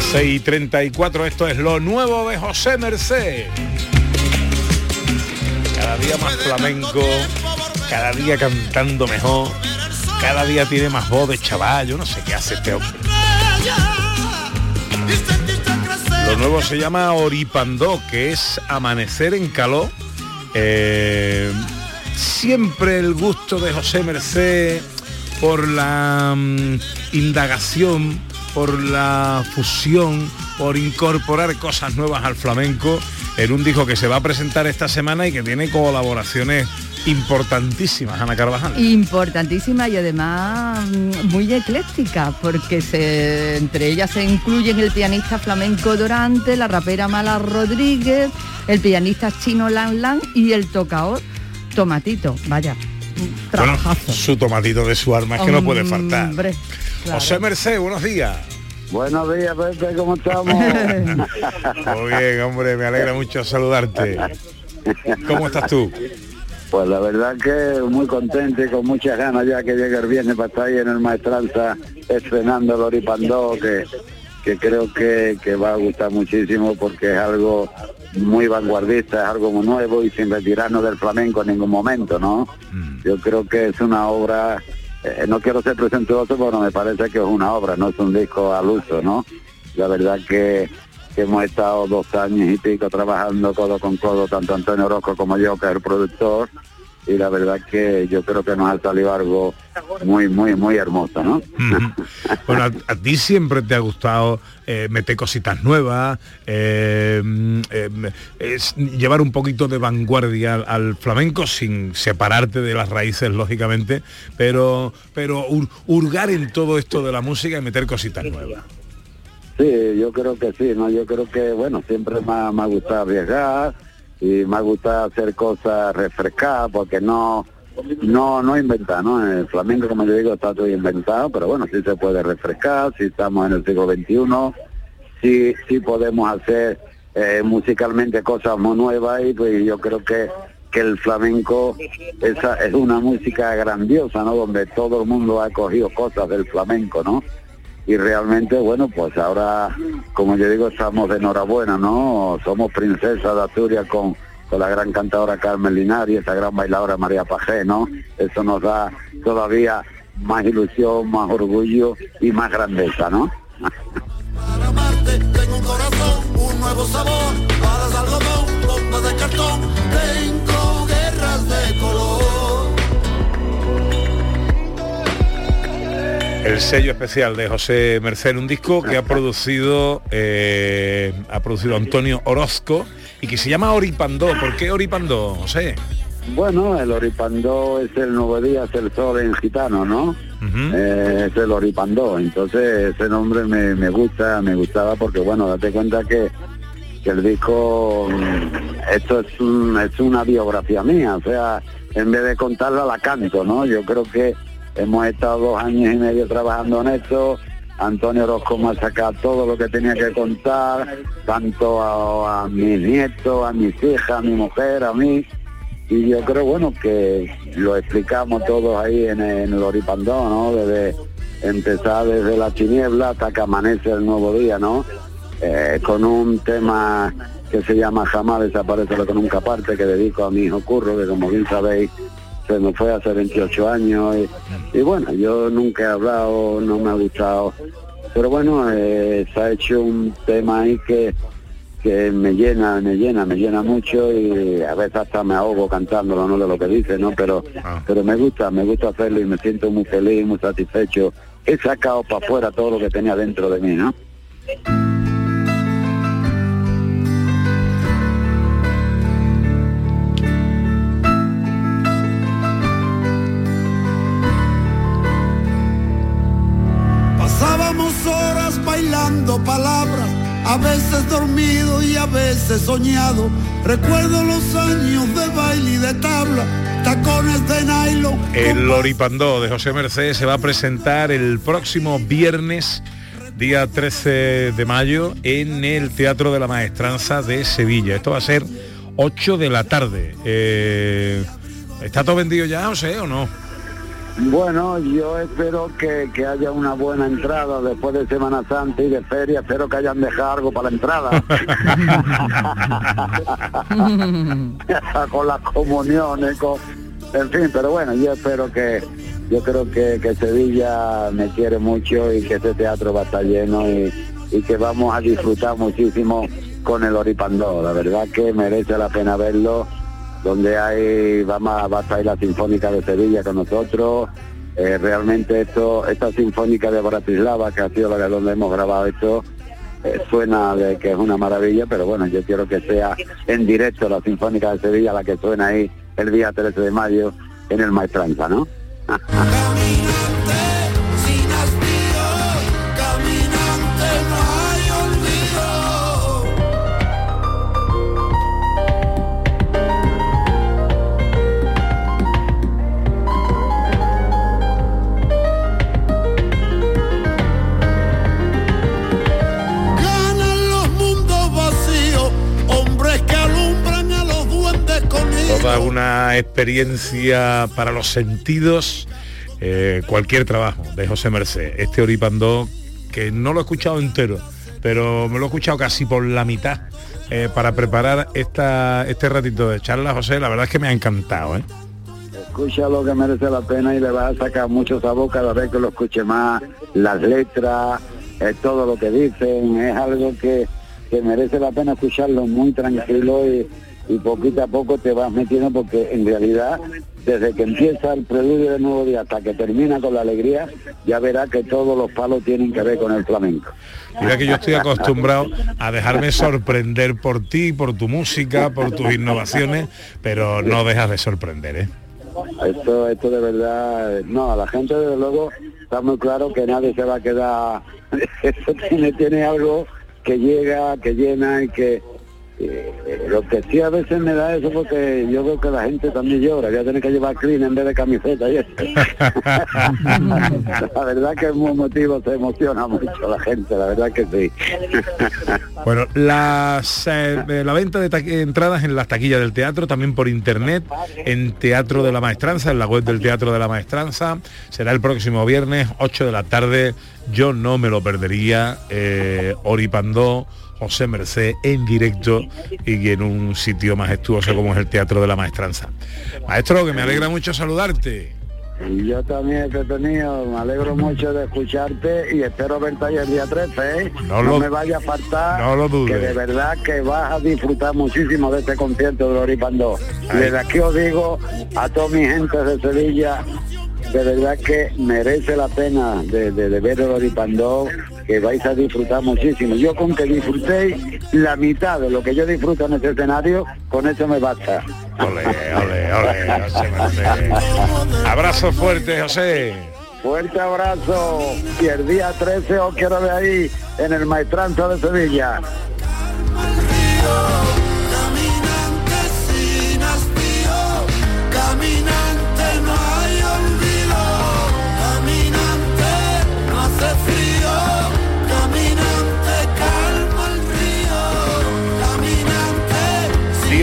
Ribera 12 y 34, esto es lo nuevo de José Merced. Cada día más flamenco, cada día cantando mejor, cada día tiene más voz de chaval, yo no sé qué hace este hombre. Lo nuevo se llama Oripandó, que es amanecer en calor. Eh, siempre el gusto de José Merced por la mm, indagación, por la fusión, por incorporar cosas nuevas al flamenco en un disco que se va a presentar esta semana y que tiene colaboraciones importantísimas, Ana Carvajal. Importantísima y además mm, muy ecléctica, porque se, entre ellas se incluyen el pianista flamenco Dorante, la rapera Mala Rodríguez, el pianista chino Lan Lan y el tocaor Tomatito. Vaya, Bueno, su tomatito de su arma es que no puede faltar. Hombre, claro. José Merced, buenos días. Buenos días, Pepe, ¿cómo estamos? Muy bien, hombre, me alegra mucho saludarte. ¿Cómo estás tú? Pues la verdad que muy contento y con muchas ganas ya que llegue el viernes para estar ahí en el Maestranza estrenando el Oripandó, que, que creo que, que va a gustar muchísimo porque es algo muy vanguardista, es algo muy nuevo y sin retirarnos del flamenco en ningún momento, ¿no? Yo creo que es una obra, eh, no quiero ser presuntuoso, pero me parece que es una obra, no es un disco al uso, ¿no? La verdad que, que hemos estado dos años y pico trabajando codo con codo, tanto Antonio Orozco como yo, que es el productor, y la verdad que yo creo que nos ha salido algo muy, muy, muy hermoso, ¿no? Bueno, a, a ti siempre te ha gustado eh, meter cositas nuevas, eh, mm, eh, es llevar un poquito de vanguardia al, al flamenco sin separarte de las raíces, lógicamente, pero, pero hur- hurgar en todo esto de la música y meter cositas nuevas. Sí, yo creo que sí, ¿no? Yo creo que, bueno, siempre me ha, me ha gustado arriesgar y me ha gustado hacer cosas refrescadas porque no no no inventar, ¿no? El flamenco, como yo digo, está todo inventado, pero bueno, sí se puede refrescar, si estamos en el siglo XXI, sí, sí podemos hacer eh, musicalmente cosas muy nuevas y pues yo creo que que el flamenco esa es una música grandiosa, ¿no? Donde todo el mundo ha cogido cosas del flamenco, ¿no? Y realmente bueno pues ahora como yo digo estamos de enhorabuena no somos princesa de Asturias con, con la gran cantadora Carmen Linares y esa gran bailadora María Pajé no eso nos da todavía más ilusión más orgullo y más grandeza no Tengo un corazón, un nuevo sabor, bombas de cartón, El sello especial de José Merced, un disco que ha producido eh, ha producido Antonio Orozco y que se llama Oripandó. ¿Por qué Oripandó, José? bueno el oripandó es el nuevo día es el sol en gitano no Eh, es el oripandó entonces ese nombre me, me gusta me gustaba porque bueno date cuenta que que el disco mm, esto es, un- es una biografía mía, o sea, en vez de contarla la canto, ¿no? Yo creo que hemos estado dos años y medio trabajando en esto, Antonio Orozco me ha sacado todo lo que tenía que contar, tanto a, a mis nietos, a mis hijas, a mi mujer, a mí, y yo creo, bueno, que lo explicamos todos ahí en, el Oripandó, ¿no? Desde empezar desde la tiniebla hasta que amanece el nuevo día, ¿no? Eh, con un tema que se llama Jamás desaparece lo que nunca parte, que dedico a mi hijo Curro, que como bien sabéis, se me fue hace 28 años. Y, y bueno, yo nunca he hablado, no me ha gustado pero bueno, eh, se ha hecho un tema ahí que, que me llena, me llena, me llena mucho y a veces hasta me ahogo cantándolo, no de lo que dice, ¿no? Pero, pero me gusta, me gusta hacerlo y me siento muy feliz, muy satisfecho. He sacado para afuera todo lo que tenía dentro de mí, ¿no? Bailando palabras, a veces dormido y a veces soñado. Recuerdo los años de baile y de tabla, tacones de nylon. El Loripandó de José Mercedes se va a presentar el próximo viernes, día 13 de mayo, en el Teatro de la Maestranza de Sevilla. Esto va a ser 8 de la tarde. Eh, ¿Está todo vendido ya, José, o no? Bueno, yo espero que, que haya una buena entrada después de Semana Santa y de feria. Espero que hayan dejado algo para la entrada. con las comuniones, con... en fin, pero bueno, yo espero que, yo creo que, que Sevilla me quiere mucho y que este teatro va a estar lleno y, y que vamos a disfrutar muchísimo con el Oripandó. La verdad que merece la pena verlo donde hay vamos va a estar la Sinfónica de Sevilla con nosotros. Eh, realmente esto, esta Sinfónica de Bratislava, que ha sido la de donde hemos grabado esto, eh, suena de que es una maravilla, pero bueno, yo quiero que sea en directo la Sinfónica de Sevilla la que suena ahí el día 13 de mayo en el Maestranza, ¿no? Toda una experiencia para los sentidos, eh, cualquier trabajo de José Merced. Este Oripandó, que no lo he escuchado entero, pero me lo he escuchado casi por la mitad eh, para preparar esta, este ratito de charla, José. La verdad es que me ha encantado. ¿eh? escucha lo que merece la pena y le va a sacar mucho sabor cada vez que lo escuche más, las letras, eh, todo lo que dicen, es algo que, que merece la pena escucharlo muy tranquilo y, y poquito a poco te vas metiendo porque en realidad desde que empieza el preludio del nuevo día hasta que termina con la alegría, ya verás que todos los palos tienen que ver con el flamenco. Mira que yo estoy acostumbrado a dejarme sorprender por ti, por tu música, por tus innovaciones, pero no dejas de sorprender, ¿eh? Esto, esto de verdad, no, a la gente desde luego está muy claro que nadie se va a quedar, eso tiene, tiene algo que llega, que llena y que eh, lo que sí a veces me da eso porque yo veo que la gente también llora, ya tiene que llevar clean en vez de camiseta y eso. la verdad que es muy motivo, se emociona mucho la gente, la verdad que sí. Bueno, las, eh, la venta de entradas en las taquillas del teatro, también por internet, en Teatro de la Maestranza, en la web del Teatro de la Maestranza. Será el próximo viernes, 8 de la tarde. Yo no me lo perdería. Eh, Oripandó, José Merced en directo y en un sitio majestuoso como es el Teatro de la Maestranza. Maestro, que me alegra mucho saludarte. Yo también, Petonio, me alegro mucho de escucharte y espero verte ahí el día 13, ¿eh? No No, lo- me vaya a faltar, no lo dudes. que de verdad que vas a disfrutar muchísimo de este concierto de Loripandó. Y Desde aquí os digo a toda mi gente de Sevilla, de verdad que merece la pena de, de, de ver el que vais a disfrutar muchísimo. Yo con que disfrutéis la mitad de lo que yo disfruto en este escenario, con eso me basta. Ole, ole, ole, José. Abrazo fuerte, José. Fuerte abrazo y el día 13 os quiero ver ahí en el Maestranza de Sevilla.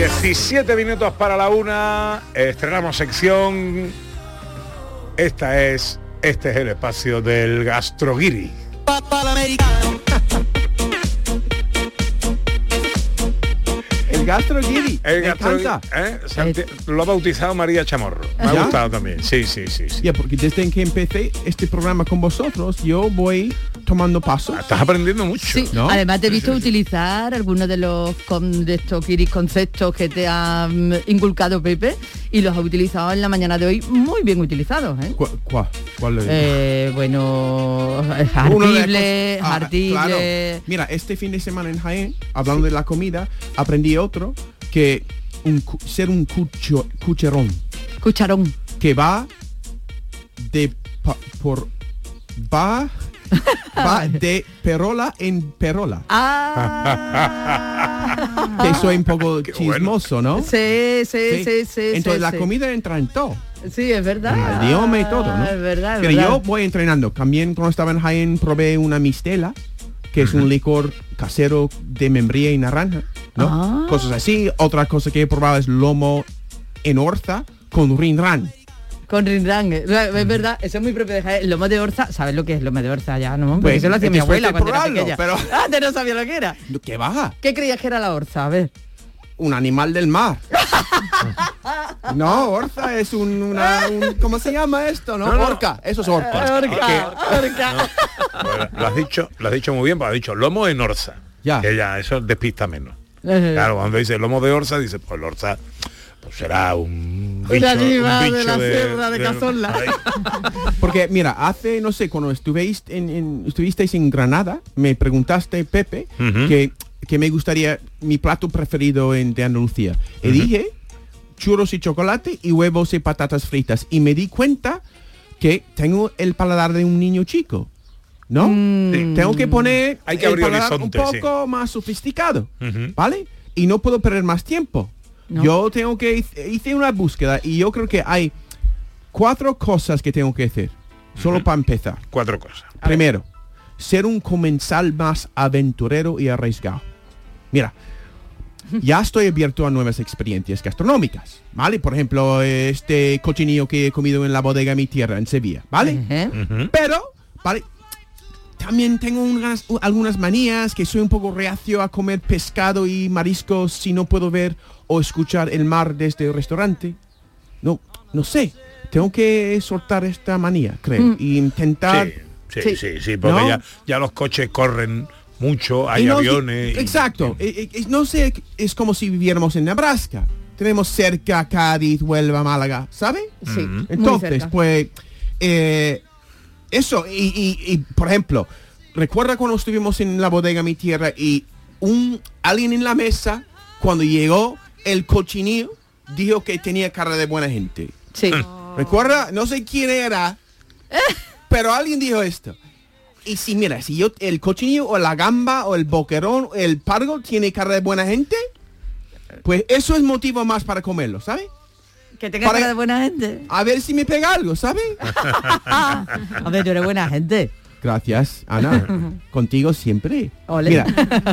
17 minutos para la una, estrenamos sección. Esta es, este es el espacio del gastroguiri. Gastro guiri. El me gastro- encanta. ¿eh? Santi- Lo ha bautizado María Chamorro. Me ha gustado también. Sí, sí, sí. sí. Ya, porque desde que empecé este programa con vosotros, yo voy tomando pasos. Estás aprendiendo mucho. Sí, ¿no? además te he visto utilizar algunos de los con, de estos kiris conceptos que te ha inculcado Pepe y los ha utilizado en la mañana de hoy muy bien utilizados. ¿eh? ¿Cuál? cuál, cuál le digo? Eh, bueno, Uno de artible, cos- ah, claro. Mira, este fin de semana en Jaén, hablando de la comida, aprendí otro que un ser un cucho- cucherón. Cucharón. Que va de pa- por va va de perola en perola. Ah. Que soy un poco chismoso, ¿no? Sí, sí, sí, sí. Entonces sí, la sí. comida entra en todo. Sí, es verdad. El idioma y todo, ¿no? Es verdad, es Pero verdad. yo voy entrenando. También cuando estaba en Jaén probé una mistela, que es un licor casero de membría y naranja, ¿no? Ah. Cosas así. Otra cosa que he probado es lomo en orza con rinran. Con Rinrang, eh. es verdad, eso es muy propio de Jaén. Lomo de orza, ¿sabes lo que es lomo de orza ya, no? Porque Pues, eso lo hacía mi abuela de cuando era pequeña. pero- Antes no sabía lo que era. ¿Qué baja? ¿Qué creías que era la orza? A ver. Un animal del mar. no, orza es un, una, un- ¿cómo se llama esto? No, No, no. orca. Eso es orca. Orca, orca. Bueno, lo has dicho, lo has dicho muy bien, porque has dicho lomo en orza. Ya. Que ya, eso despista menos. Claro, cuando dice lomo de orza, dice, pues el orza pues será un Un bicho, de la sierra de Cazorla. Porque mira, hace, no sé, cuando estuvéis en, en- estuvisteis en Granada, me preguntaste, Pepe, que, que me gustaría mi plato preferido en, de Andalucía. Y dije churros y chocolate y huevos y patatas fritas. Y me di cuenta que tengo el paladar de un niño chico. ¿No? Mm. Tengo que poner Hay que el abrir un sí. poco más sofisticado. ¿Vale? Y no puedo perder más tiempo. No. Yo tengo que hice una búsqueda y yo creo que hay cuatro cosas que tengo que hacer. Solo para empezar. Cuatro cosas. Primero, ser un comensal más aventurero y arriesgado. Mira, ya estoy abierto a nuevas experiencias gastronómicas, ¿vale? Por ejemplo, este cochinillo que he comido en la bodega Mi Tierra, en Sevilla, ¿vale? Pero, ¿vale? También tengo unas, algunas manías que soy un poco reacio a comer pescado y mariscos si no puedo ver o escuchar el mar desde el restaurante. No, no sé. Tengo que soltar esta manía, creo. Mm. Y intentar... Sí, sí, sí, sí, porque ¿No? ya, ya los coches corren mucho, hay Y no- aviones. y- Exacto. Eh, eh, no sé, es como si viviéramos en Nebraska. Tenemos cerca Cádiz, Huelva, Málaga, ¿sabe? Sí, muy Entonces, cerca. pues, eh, eso, y, y- y, por ejemplo, recuerda cuando estuvimos en la bodega Mi Tierra y un alguien en la mesa, cuando llegó el cochinillo, dijo que tenía cara de buena gente. Sí. Recuerda, no sé quién era, pero alguien dijo esto. Y si mira, si yo el cochinillo o la gamba o el boquerón o el pargo tiene cara de buena gente, pues eso es motivo más para comerlo, ¿sabes? Que tenga cara de buena gente. A ver si me pega algo, ¿sabes? A ver, tú eres buena gente. Gracias, Ana. Contigo siempre. Ole. Mira,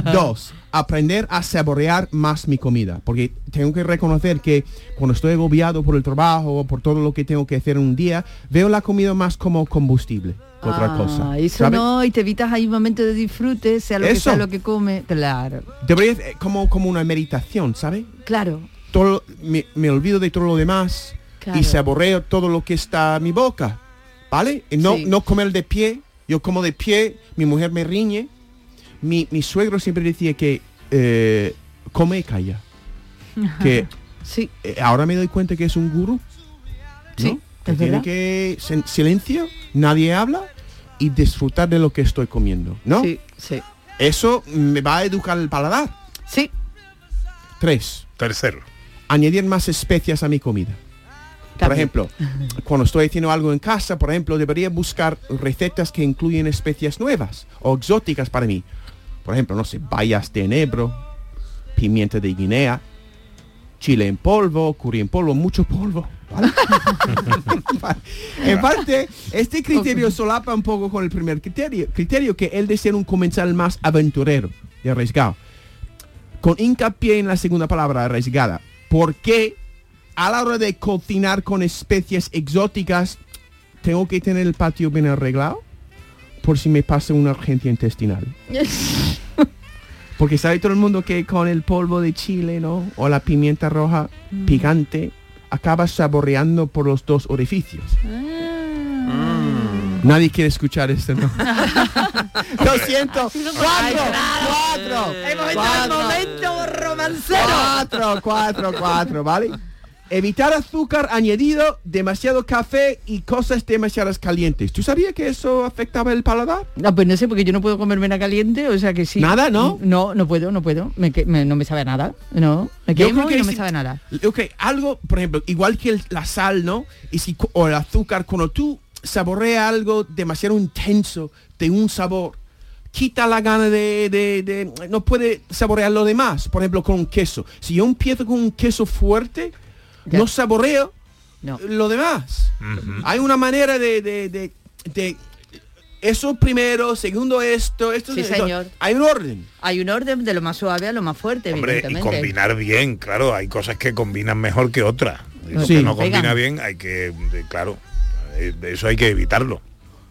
dos, aprender a saborear más mi comida. Porque tengo que reconocer que cuando estoy agobiado por el trabajo o por todo lo que tengo que hacer en un día, veo la comida más como combustible que otra Ah, cosa. Eso ¿sabes? no, y te evitas ahí un momento de disfrute, sea lo que sea lo que come. Claro, Debería eh, como, como una meditación, ¿sabes? claro. Todo, me, me olvido de todo lo demás Claro. y saboreo todo lo que está en mi boca, ¿vale? Y no, Sí. no comer de pie. Yo como de pie, mi mujer me riñe. Mi, mi suegro siempre decía que eh, come y calla. Que Sí. eh, ahora me doy cuenta que es un gurú. ¿no? Sí, Que es tiene verdad. que silencio, nadie habla y disfrutar de lo que estoy comiendo, ¿no? Sí, sí. Eso me va a educar el paladar. Sí. Tres. Tercero. Añadir más especias a mi comida. Por ejemplo, cuando estoy haciendo algo en casa, por ejemplo, debería buscar recetas que incluyen especias nuevas o exóticas para mí. Por ejemplo, no sé, bayas de enebro, pimienta de Guinea, chile en polvo, curry en polvo, mucho polvo. ¿vale? en parte, este criterio solapa un poco con el primer criterio, criterio que el de ser un comensal más aventurero y arriesgado. Con hincapié en la segunda palabra, arriesgada. Porque a la hora de cocinar con especies exóticas, tengo que tener el patio bien arreglado por si me pasa una urgencia intestinal. Porque sabe todo el mundo que con el polvo de chile, ¿no? O la pimienta roja Mm. picante, acabas saboreando por los dos orificios. Ah. Nadie quiere escuchar esto, ¿no? Lo siento. Cuatro, cuatro. En momento romancero. Cuatro, cuatro, cuatro, ¿vale? Evitar azúcar añadido, demasiado café y cosas demasiadas calientes. ¿Tú sabías que eso afectaba el paladar? No, pues no sé, porque yo no puedo comerme nada caliente, o sea que sí. ¿Nada, no? No, no puedo, no puedo. Me, no me sabe a nada. No, me Yo quemo creo que y no me sabe a nada. Ok, algo, por ejemplo, igual que el- la sal, ¿no? Y si, o el azúcar, cuando tú saboreas algo demasiado intenso de un sabor, quita la gana de, de- de- no puede saborear lo demás. Por ejemplo, con un queso. Si yo empiezo con un queso fuerte, no saboreo lo demás. Hay una manera de, de- de- de- eso primero, segundo esto, esto Sí, esto. señor. Hay un orden. Hay un orden de lo más suave a lo más fuerte, Hombre, y combinar bien, claro, hay cosas que combinan mejor que otras. Lo Sí. que no combina bien, hay que, claro, eso hay que evitarlo.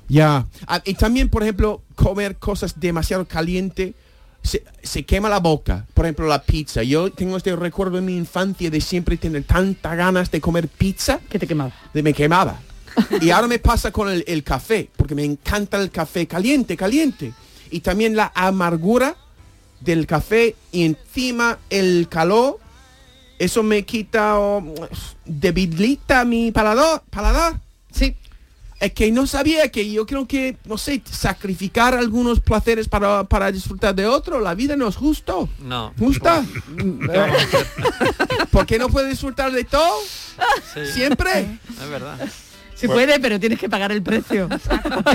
Ya. Ah, y también, por ejemplo, comer cosas demasiado caliente se, se quema la boca. Por ejemplo, la pizza. Yo tengo este recuerdo en mi infancia de siempre tener tantas ganas de comer pizza. Que te quemaba. De me quemaba. y ahora me pasa con el, el café, porque me encanta el café caliente, caliente. Y también la amargura del café y encima el calor. Eso me quita o debilita mi paladar. paladar. Sí. Es que no sabía que yo creo que, no sé, sacrificar algunos placeres para, para disfrutar de otro, la vida no es justo. No. ¿Justa? ¿Por qué no puede disfrutar de todo? Siempre. Es verdad. Se puede, pero tienes que pagar el precio.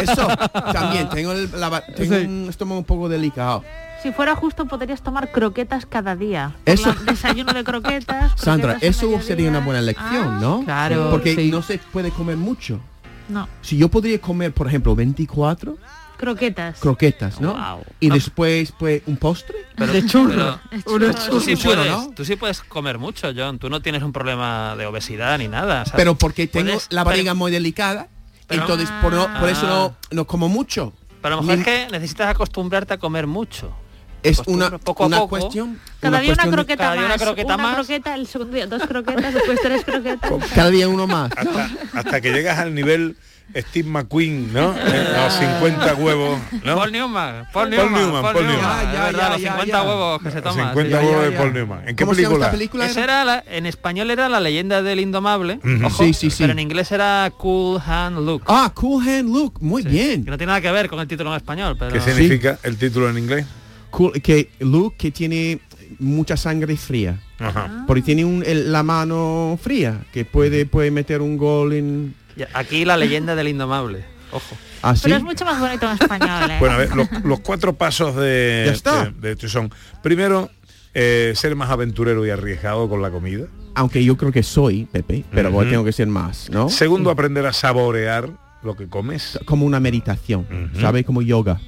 Eso, también, tengo, el- la tengo Sí. un estómago un poco delicado. Si fuera justo podrías tomar croquetas cada día. Eso- la- desayuno de croquetas. Sandra, croquetas eso a sería una buena Ah, lección, ¿no? claro, Porque sí. no se puede comer mucho. No, Si yo podría comer, por ejemplo, 24 croquetas. croquetas, ¿no? Wow. Y después, pues, un postre. Pero- De churro. pero- tú, sí puedes, ¿no? tú sí puedes comer mucho, John. Tú no tienes un problema de obesidad ni nada. ¿sabes? Pero porque tengo Puedes- la barriga muy delicada, pero- entonces por, no- por eso no, Ah. no como mucho. Pero a lo mejor Ni- es que necesitas acostumbrarte a comer mucho. es una, poco a una poco. cuestión Cada día una cuestión croqueta cada día una más. croqueta más. croqueta, el segundo día dos croquetas, después tres croquetas. cada día uno más Hasta, hasta que llegas al nivel Steve McQueen, ¿no? Eh, Los 50 huevos, ¿no? Paul Newman, Paul Paul Newman, Newman, Paul Paul Newman. Newman. Es Ya, verdad, ya, los ya, 50 ya. huevos que se Los toman. 50 sí. huevos de ya. Paul Newman. ¿En qué ¿Cómo se llama esta película? película? Esa era la- en español era la leyenda del indomable, Ujú. ojo, Sí, sí, sí. pero en inglés era Cool Hand Luke. ah cool hand look muy bien Que no tiene nada que ver con el título en español, pero ¿Qué significa el título en inglés? cool que look que tiene mucha sangre fría Ajá. porque tiene un- el- la mano fría que puede puede meter un gol en aquí la leyenda del indomable. Ojo. así Pero es mucho más bonito en español, ¿eh? Bueno, a ver, los, los cuatro pasos de, Ya está. de, de esto son, primero, eh, ser más aventurero y arriesgado con la comida. aunque yo creo que soy Pepe pero tengo que ser más no Segundo, aprender a saborear lo que comes. como una meditación Ujú. ¿sabes? como yoga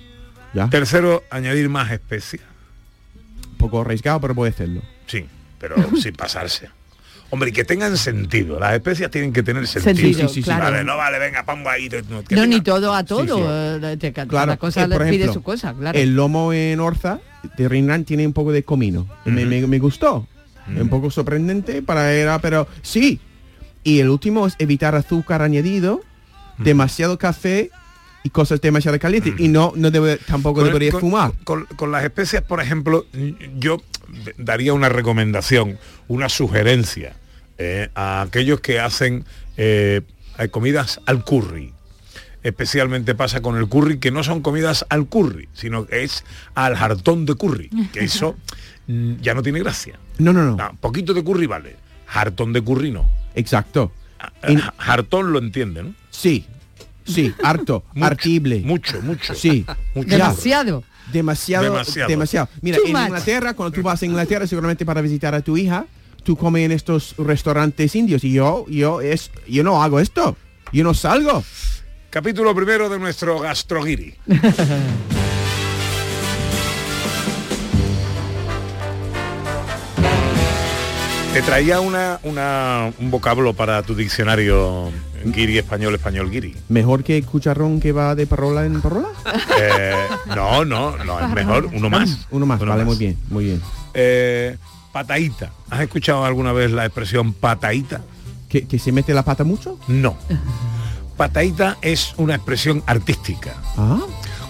ya Tercero, añadir más especias. un poco arriesgado pero a hacerlo Sí, pero sin pasarse. Hombre, y que tengan sentido. Las especias tienen que tener sentido. Sentido, Sí, sí, sí, claro. Vale, no vale, venga, pongo ahí. no, que No, tenga- ni todo a todo. sí. eh, Claro, Cada cosa eh, le pide su cosa, claro. El lomo en Orza de Rinran tiene un poco de comino. Me, me- me gustó. Un poco sorprendente para era, pero sí. Y el último es evitar azúcar añadido, demasiado café y cosas demasiado calientes. Y no, no debe, tampoco Con- debería con- fumar. Con, con las especias, por ejemplo, yo daría una recomendación, una sugerencia eh, a aquellos que hacen eh, comidas al curry. Especialmente pasa con el curry, que no son comidas al curry, sino que es al jartón de curry, que eso mm, ya no tiene gracia. No, no, no. No, poquito de curry vale, jartón de curry no. Exacto. Eh, Jartón lo entiende, ¿no? Sí, sí, harto, Mucho, artible. Mucho, mucho. Sí. Mucho. Demasiado. Demasiado, Demasiado. demasiado. Mira, Too en much. Inglaterra, cuando tú vas a Inglaterra, seguramente para visitar a tu hija, tú comes en estos restaurantes indios y yo, yo es, yo no hago esto. Yo no salgo. Capítulo primero de nuestro gastroguiri. Te traía una, una- un vocablo para tu diccionario guiri español, español guiri. Mejor que cucharrón que va de parola en parola. Eh, no, no, no, es mejor, uno más. Uno más, vale, muy bien, muy bien. Eh, pataíta. ¿Has escuchado alguna vez la expresión pataíta? ¿Que, que se mete la pata mucho? No. pataíta es una expresión artística. Ah.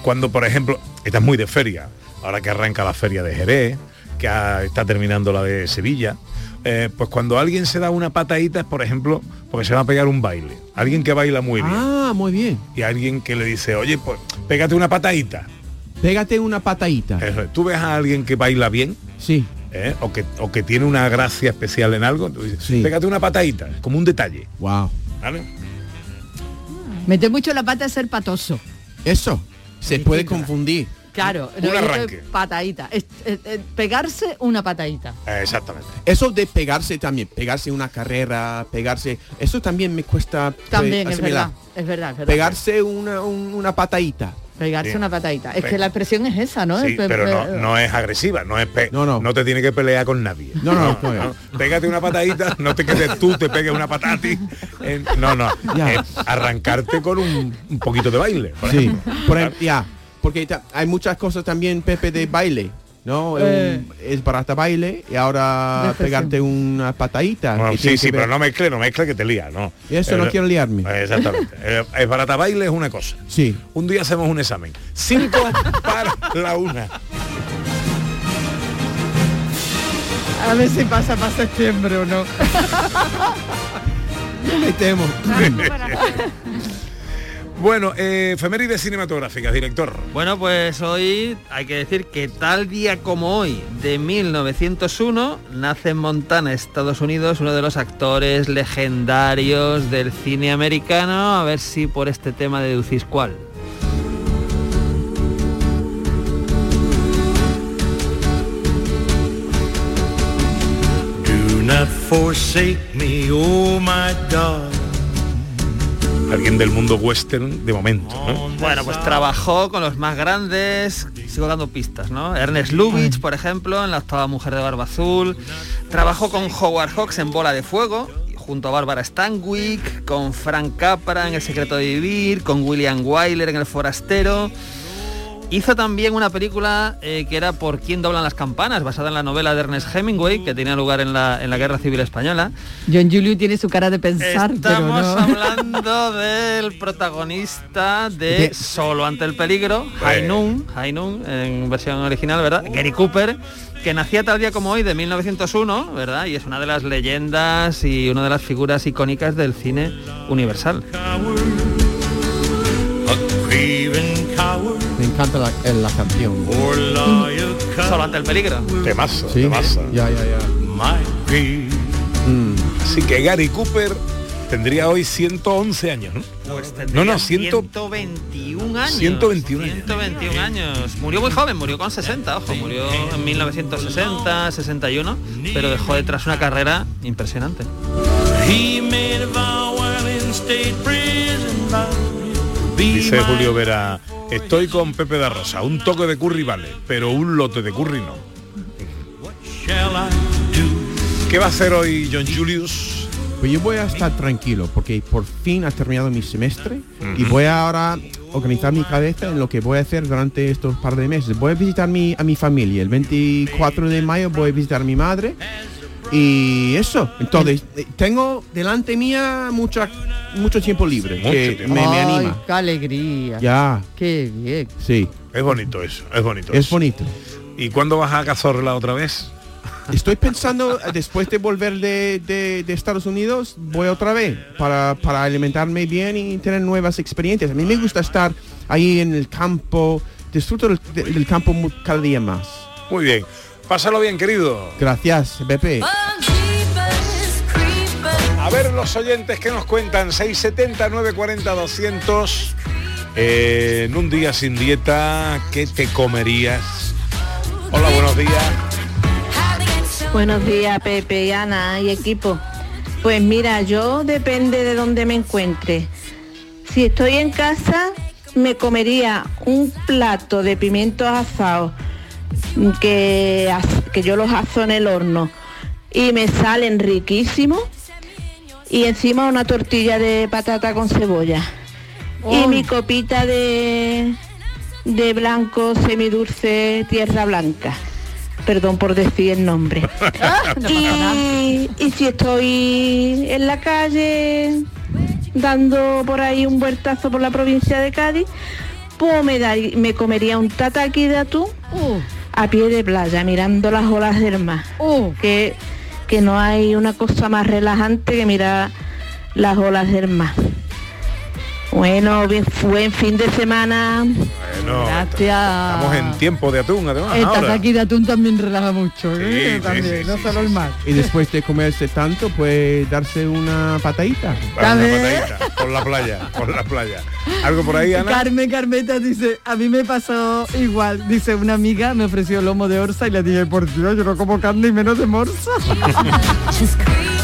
Cuando, por ejemplo, esta es muy de feria, ahora que arranca la feria de Jerez, que ha- está terminando la de Sevilla, eh, pues cuando alguien se da una patadita es, por ejemplo, porque se va a pegar un baile. Alguien que baila muy bien. Ah, muy bien. Y alguien que le dice, oye, pues pégate una patadita. Pégate una patadita. Eso. Tú ves a alguien que baila bien, Sí. ¿Eh? o, que, o que tiene una gracia especial en algo, tú dices, pégate una patadita, es como un detalle. Wow. ¿vale? Mete mucho la pata de ser patoso. Eso. Se puede confundir. Claro, Un es arranque. patadita. Es- es- es pegarse una patadita. Eh, Exactamente. Eso de pegarse también, pegarse una carrera, pegarse, eso también me cuesta pues, También, es verdad. Es verdad, es verdad. Pegarse una, un- una patadita. Pegarse Bien. una patadita. Es Pe- que la expresión es esa, ¿no? Sí, pero no, no es agresiva, no es pe- no, te tiene que pelear con nadie. No, no, no, no. Pégate una patadita, no te quedes tú, te pegues una patata. a ti. Eh, no, no. Ya. Arrancarte con un, un poquito de baile. por Sí, ejemplo. por ejemplo, ya, porque hay muchas cosas también, Pepe, de baile, ¿no? Eh. Un- es barata baile y ahora pegarte una patadita. Bueno, sí, sí, pero no mezcle, no mezcle que te lía, ¿no? Eso no quiero liarme. Exactamente. Eh, Es barata baile es una cosa. Sí. Un día hacemos un examen. Cinco para la una. A ver si pasa para septiembre o no. Me temo. Bueno, eh, efemérides cinematográficas, director. Bueno, pues hoy hay que decir que tal día como hoy, de 1901, nace en Montana, Estados Unidos, uno de los actores legendarios del cine americano. A ver si por este tema deducís cuál. Do not forsake me, oh my darling. Alguien del mundo western de momento, ¿no? Bueno, pues trabajó con los más grandes, sigo dando pistas, ¿no? Ernest Lubitsch, por ejemplo, en La octava mujer de barba azul. Trabajó con Howard Hawks en Bola de Fuego, junto a Bárbara Stanwyck, con Frank Capra en El secreto de vivir, con William Wyler en El forastero. Hizo también una película eh, que era Por quién doblan las campanas, basada en la novela de Ernest Hemingway, que tenía lugar en la, en la Guerra Civil Española. John Julio tiene su cara de pensar, pero Estamos no. hablando del protagonista de, De- Solo ante el peligro, Hainun, Hainun en versión original, ¿verdad? Gary Cooper, que nacía tal día como hoy de 1901, ¿verdad? Y es una de las leyendas y una de las figuras icónicas del cine universal. Me encanta la, eh, la canción. Solo ante el peligro. Temazo, Sí. temazo. Ya, ya, ya. Mm. Así que Gary Cooper tendría hoy 111 años, ¿no? Pues No, no, ciento- 121 años. 121 años. 121 años. Murió muy joven, murió con 60, ojo, murió en 1960, 61, pero dejó detrás una carrera impresionante. He made Dice Julio Vera, estoy con Pepe da Rosa, un toque de curry vale, pero un lote de curry no. ¿Qué va a hacer hoy John Julius? Pues yo voy a estar tranquilo porque por fin ha terminado mi semestre y voy a ahora organizar mi cabeza en lo que voy a hacer durante estos par de meses. Voy a visitar mi, a mi familia. El 24 de mayo voy a visitar a mi madre y eso. Entonces, eh, tengo delante mía mucha, mucho tiempo libre Mucho que tiempo. me, me Ay, anima. qué alegría. Ya, Qué bien. sí, Es bonito eso, es bonito. es eso. bonito. ¿Y cuándo vas a Cazorla otra vez? Estoy pensando, eh, después de volver de, de- de Estados Unidos, voy otra vez para, para alimentarme bien y tener nuevas experiencias. A mí me gusta estar ahí en el campo, disfruto del, del campo cada día más. Muy bien. Pásalo bien, querido. Gracias, Pepe. A ver los oyentes que nos cuentan 670 940 200 Eh, en un día sin dieta, ¿qué te comerías? Hola, buenos días. Buenos días, Pepe y Ana y equipo. Pues mira, yo depende de dónde me encuentre. Si estoy en casa, me comería un plato de pimientos asados que, que yo los aso en el horno y me salen riquísimos y encima una tortilla de patata con cebolla y mi copita de, de blanco semidulce tierra blanca. Perdón por decir el nombre. Y, y si estoy en la calle dando por ahí un vueltazo por la provincia de Cádiz, pues me, dar- me comería un tataki de atún a pie de playa, mirando las olas del mar. que, que no hay una cosa más relajante que mirar las olas del mar. Bueno, bien, buen fin de semana. Bueno, Gracias. estamos en tiempo de atún además. El ahora. tataki de atún también relaja mucho, ¿eh? sí, También, sí, no sí, solo el mar. Y después de comerse tanto, pues darse una patadita. Una patadita, por la playa, por la playa. ¿Algo por ahí, Ana? Carmen Carmeta dice, a mí me pasó igual. Dice, una amiga me ofreció lomo de orza y le dije, por Dios, yo no como carne y menos de morsa.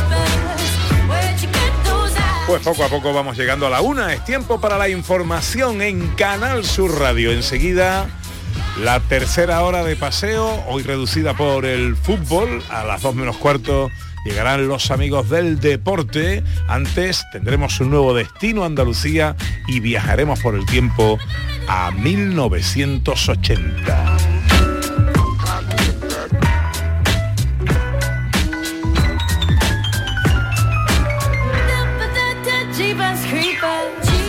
Pues poco a poco vamos llegando a la una. Es tiempo para la información en Canal Sur Radio. Enseguida la tercera hora de paseo, hoy reducida por el fútbol. A las dos menos cuarto llegarán los amigos del deporte. Antes tendremos un nuevo destino Andalucía y viajaremos por el tiempo a 1980.